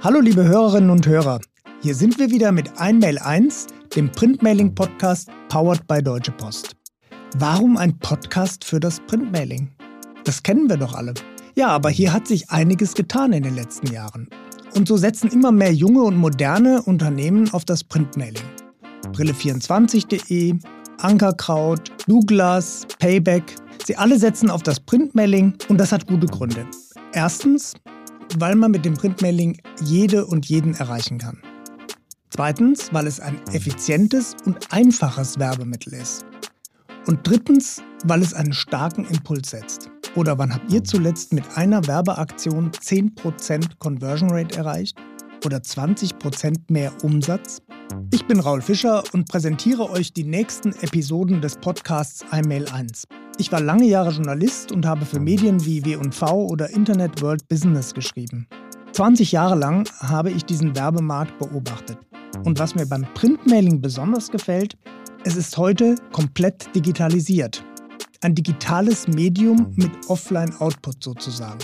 Hallo liebe Hörerinnen und Hörer, hier sind wir wieder mit Einmail 1, dem Printmailing-Podcast powered by Deutsche Post. Warum ein Podcast für das Printmailing? Das kennen wir doch alle. Ja, aber hier hat sich einiges getan in den letzten Jahren. Und so setzen immer mehr junge und moderne Unternehmen auf das Printmailing. Brille24.de, Ankerkraut, Douglas, Payback, sie alle setzen auf das Printmailing und das hat gute Gründe. Erstens, weil man mit dem Printmailing jede und jeden erreichen kann. Zweitens, weil es ein effizientes und einfaches Werbemittel ist. Und drittens, weil es einen starken Impuls setzt. Oder wann habt ihr zuletzt mit einer Werbeaktion 10% Conversion Rate erreicht? Oder 20% mehr Umsatz? Ich bin Raul Fischer und präsentiere euch die nächsten Episoden des Podcasts iMail 1. Ich war lange Jahre Journalist und habe für Medien wie W&V oder Internet World Business geschrieben. 20 Jahre lang habe ich diesen Werbemarkt beobachtet. Und was mir beim Printmailing besonders gefällt, es ist heute komplett digitalisiert. Ein digitales Medium mit Offline-Output sozusagen.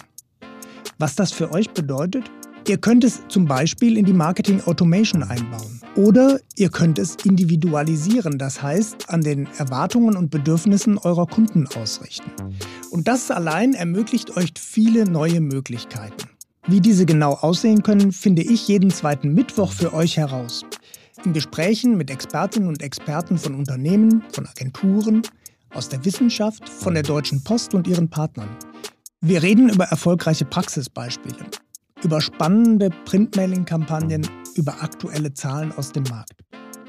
Was das für euch bedeutet? Ihr könnt es zum Beispiel in die Marketing Automation einbauen. Oder ihr könnt es individualisieren, das heißt an den Erwartungen und Bedürfnissen eurer Kunden ausrichten. Und das allein ermöglicht euch viele neue Möglichkeiten. Wie diese genau aussehen können, finde ich jeden zweiten Mittwoch für euch heraus. In Gesprächen mit Expertinnen und Experten von Unternehmen, von Agenturen, aus der Wissenschaft, von der Deutschen Post und ihren Partnern. Wir reden über erfolgreiche Praxisbeispiele, über spannende Printmailing-Kampagnen, über aktuelle Zahlen aus dem Markt.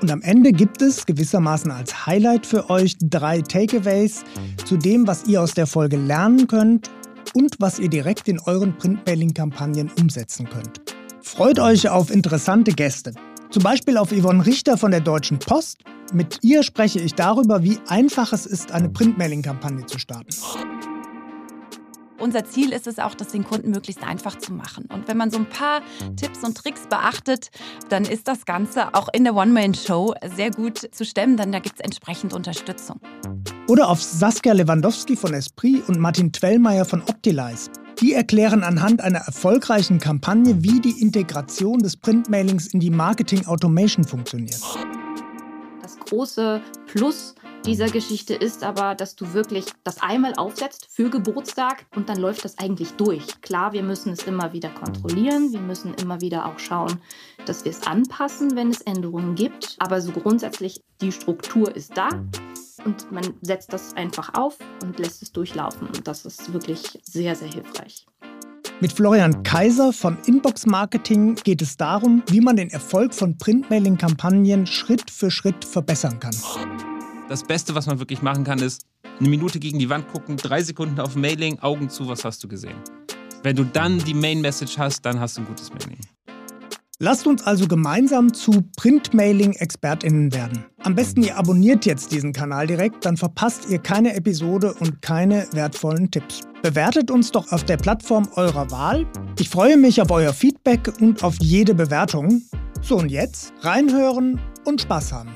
Und am Ende gibt es gewissermaßen als Highlight für euch drei Takeaways zu dem, was ihr aus der Folge lernen könnt und was ihr direkt in euren Printmailing-Kampagnen umsetzen könnt. Freut euch auf interessante Gäste. Zum Beispiel auf Yvonne Richter von der Deutschen Post mit ihr spreche ich darüber, wie einfach es ist, eine Printmailing-Kampagne zu starten. Unser Ziel ist es auch, das den Kunden möglichst einfach zu machen. Und wenn man so ein paar Tipps und Tricks beachtet, dann ist das Ganze auch in der One-Man-Show sehr gut zu stemmen, denn da gibt es entsprechend Unterstützung. Oder auf Saskia Lewandowski von Esprit und Martin Twellmeier von Optilize. Die erklären anhand einer erfolgreichen Kampagne, wie die Integration des Printmailings in die Marketing Automation funktioniert große Plus dieser Geschichte ist aber, dass du wirklich das einmal aufsetzt für Geburtstag und dann läuft das eigentlich durch. Klar, wir müssen es immer wieder kontrollieren, wir müssen immer wieder auch schauen, dass wir es anpassen, wenn es Änderungen gibt. Aber so grundsätzlich, die Struktur ist da und man setzt das einfach auf und lässt es durchlaufen. Und das ist wirklich sehr, sehr hilfreich. Mit Florian Kaiser von Inbox Marketing geht es darum, wie man den Erfolg von Printmailing-Kampagnen Schritt für Schritt verbessern kann. Das Beste, was man wirklich machen kann, ist eine Minute gegen die Wand gucken, drei Sekunden auf Mailing, Augen zu, was hast du gesehen? Wenn du dann die Main Message hast, dann hast du ein gutes Mailing. Lasst uns also gemeinsam zu Printmailing-ExpertInnen werden. Am besten ihr abonniert jetzt diesen Kanal direkt, dann verpasst ihr keine Episode und keine wertvollen Tipps. Bewertet uns doch auf der Plattform eurer Wahl. Ich freue mich auf euer Feedback und auf jede Bewertung. So und jetzt reinhören und Spaß haben.